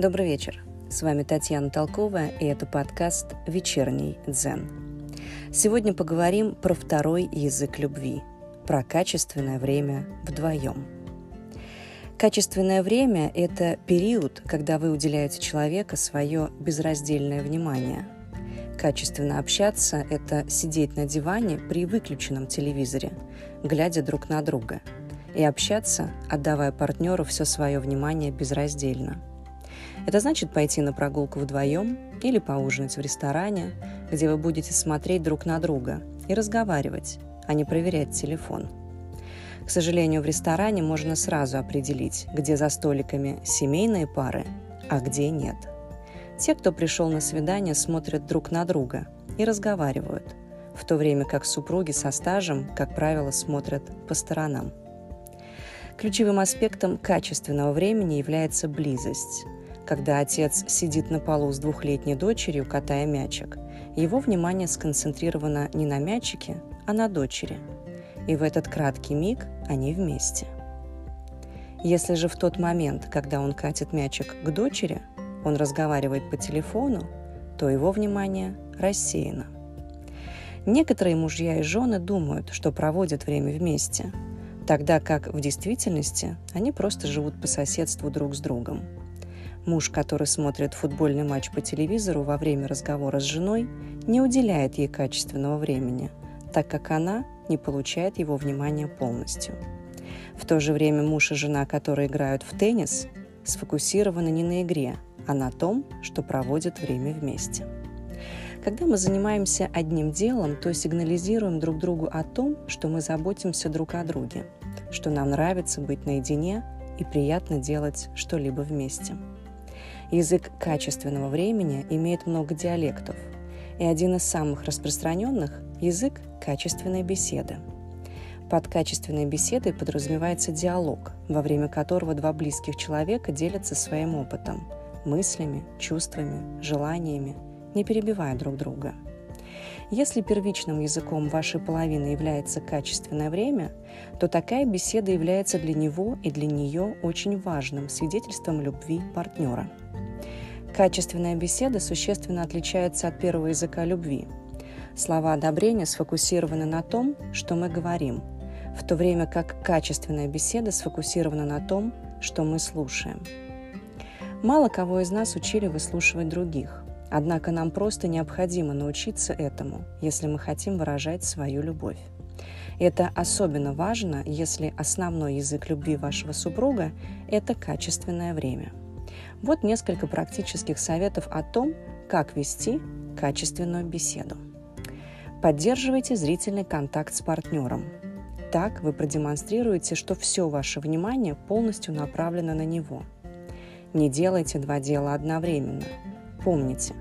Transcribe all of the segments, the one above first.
Добрый вечер. С вами Татьяна Толкова, и это подкаст «Вечерний дзен». Сегодня поговорим про второй язык любви, про качественное время вдвоем. Качественное время – это период, когда вы уделяете человеку свое безраздельное внимание. Качественно общаться – это сидеть на диване при выключенном телевизоре, глядя друг на друга – и общаться, отдавая партнеру все свое внимание безраздельно. Это значит пойти на прогулку вдвоем или поужинать в ресторане, где вы будете смотреть друг на друга и разговаривать, а не проверять телефон. К сожалению, в ресторане можно сразу определить, где за столиками семейные пары, а где нет. Те, кто пришел на свидание, смотрят друг на друга и разговаривают, в то время как супруги со стажем, как правило, смотрят по сторонам. Ключевым аспектом качественного времени является близость. Когда отец сидит на полу с двухлетней дочерью, катая мячик, его внимание сконцентрировано не на мячике, а на дочери. И в этот краткий миг они вместе. Если же в тот момент, когда он катит мячик к дочери, он разговаривает по телефону, то его внимание рассеяно. Некоторые мужья и жены думают, что проводят время вместе, тогда как в действительности они просто живут по соседству друг с другом. Муж, который смотрит футбольный матч по телевизору во время разговора с женой, не уделяет ей качественного времени, так как она не получает его внимания полностью. В то же время муж и жена, которые играют в теннис, сфокусированы не на игре, а на том, что проводят время вместе. Когда мы занимаемся одним делом, то сигнализируем друг другу о том, что мы заботимся друг о друге – что нам нравится быть наедине и приятно делать что-либо вместе. Язык качественного времени имеет много диалектов, и один из самых распространенных – язык качественной беседы. Под качественной беседой подразумевается диалог, во время которого два близких человека делятся своим опытом, мыслями, чувствами, желаниями, не перебивая друг друга – если первичным языком вашей половины является качественное время, то такая беседа является для него и для нее очень важным свидетельством любви партнера. Качественная беседа существенно отличается от первого языка любви. Слова одобрения сфокусированы на том, что мы говорим, в то время как качественная беседа сфокусирована на том, что мы слушаем. Мало кого из нас учили выслушивать других – Однако нам просто необходимо научиться этому, если мы хотим выражать свою любовь. Это особенно важно, если основной язык любви вашего супруга – это качественное время. Вот несколько практических советов о том, как вести качественную беседу. Поддерживайте зрительный контакт с партнером. Так вы продемонстрируете, что все ваше внимание полностью направлено на него. Не делайте два дела одновременно – Помните,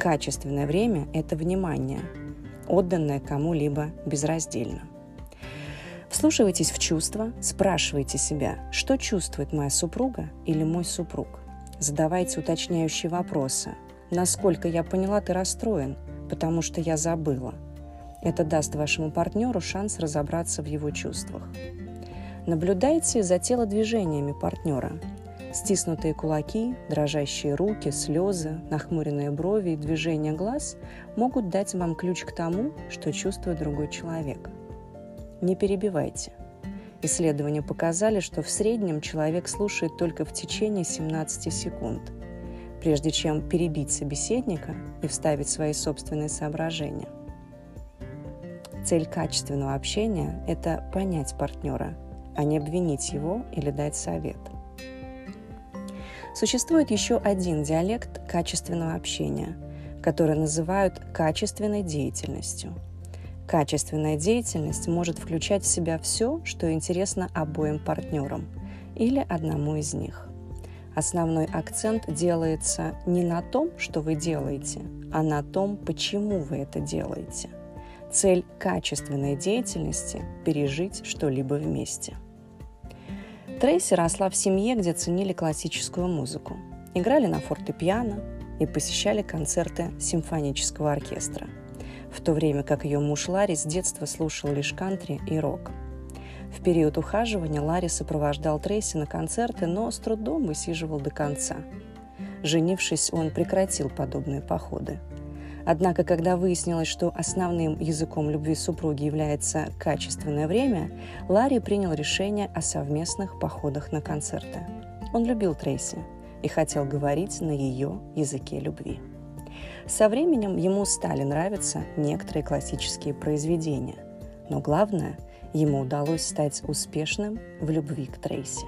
качественное время – это внимание, отданное кому-либо безраздельно. Вслушивайтесь в чувства, спрашивайте себя, что чувствует моя супруга или мой супруг. Задавайте уточняющие вопросы. Насколько я поняла, ты расстроен, потому что я забыла. Это даст вашему партнеру шанс разобраться в его чувствах. Наблюдайте за телодвижениями партнера. Стиснутые кулаки, дрожащие руки, слезы, нахмуренные брови и движения глаз могут дать вам ключ к тому, что чувствует другой человек. Не перебивайте. Исследования показали, что в среднем человек слушает только в течение 17 секунд, прежде чем перебить собеседника и вставить свои собственные соображения. Цель качественного общения – это понять партнера, а не обвинить его или дать совет – Существует еще один диалект качественного общения, который называют качественной деятельностью. Качественная деятельность может включать в себя все, что интересно обоим партнерам или одному из них. Основной акцент делается не на том, что вы делаете, а на том, почему вы это делаете. Цель качественной деятельности – пережить что-либо вместе – Трейси росла в семье, где ценили классическую музыку, играли на фортепиано и посещали концерты симфонического оркестра, в то время как ее муж Ларри с детства слушал лишь кантри и рок. В период ухаживания Ларри сопровождал Трейси на концерты, но с трудом высиживал до конца. Женившись, он прекратил подобные походы. Однако, когда выяснилось, что основным языком любви супруги является качественное время, Ларри принял решение о совместных походах на концерты. Он любил Трейси и хотел говорить на ее языке любви. Со временем ему стали нравиться некоторые классические произведения, но главное, ему удалось стать успешным в любви к Трейси.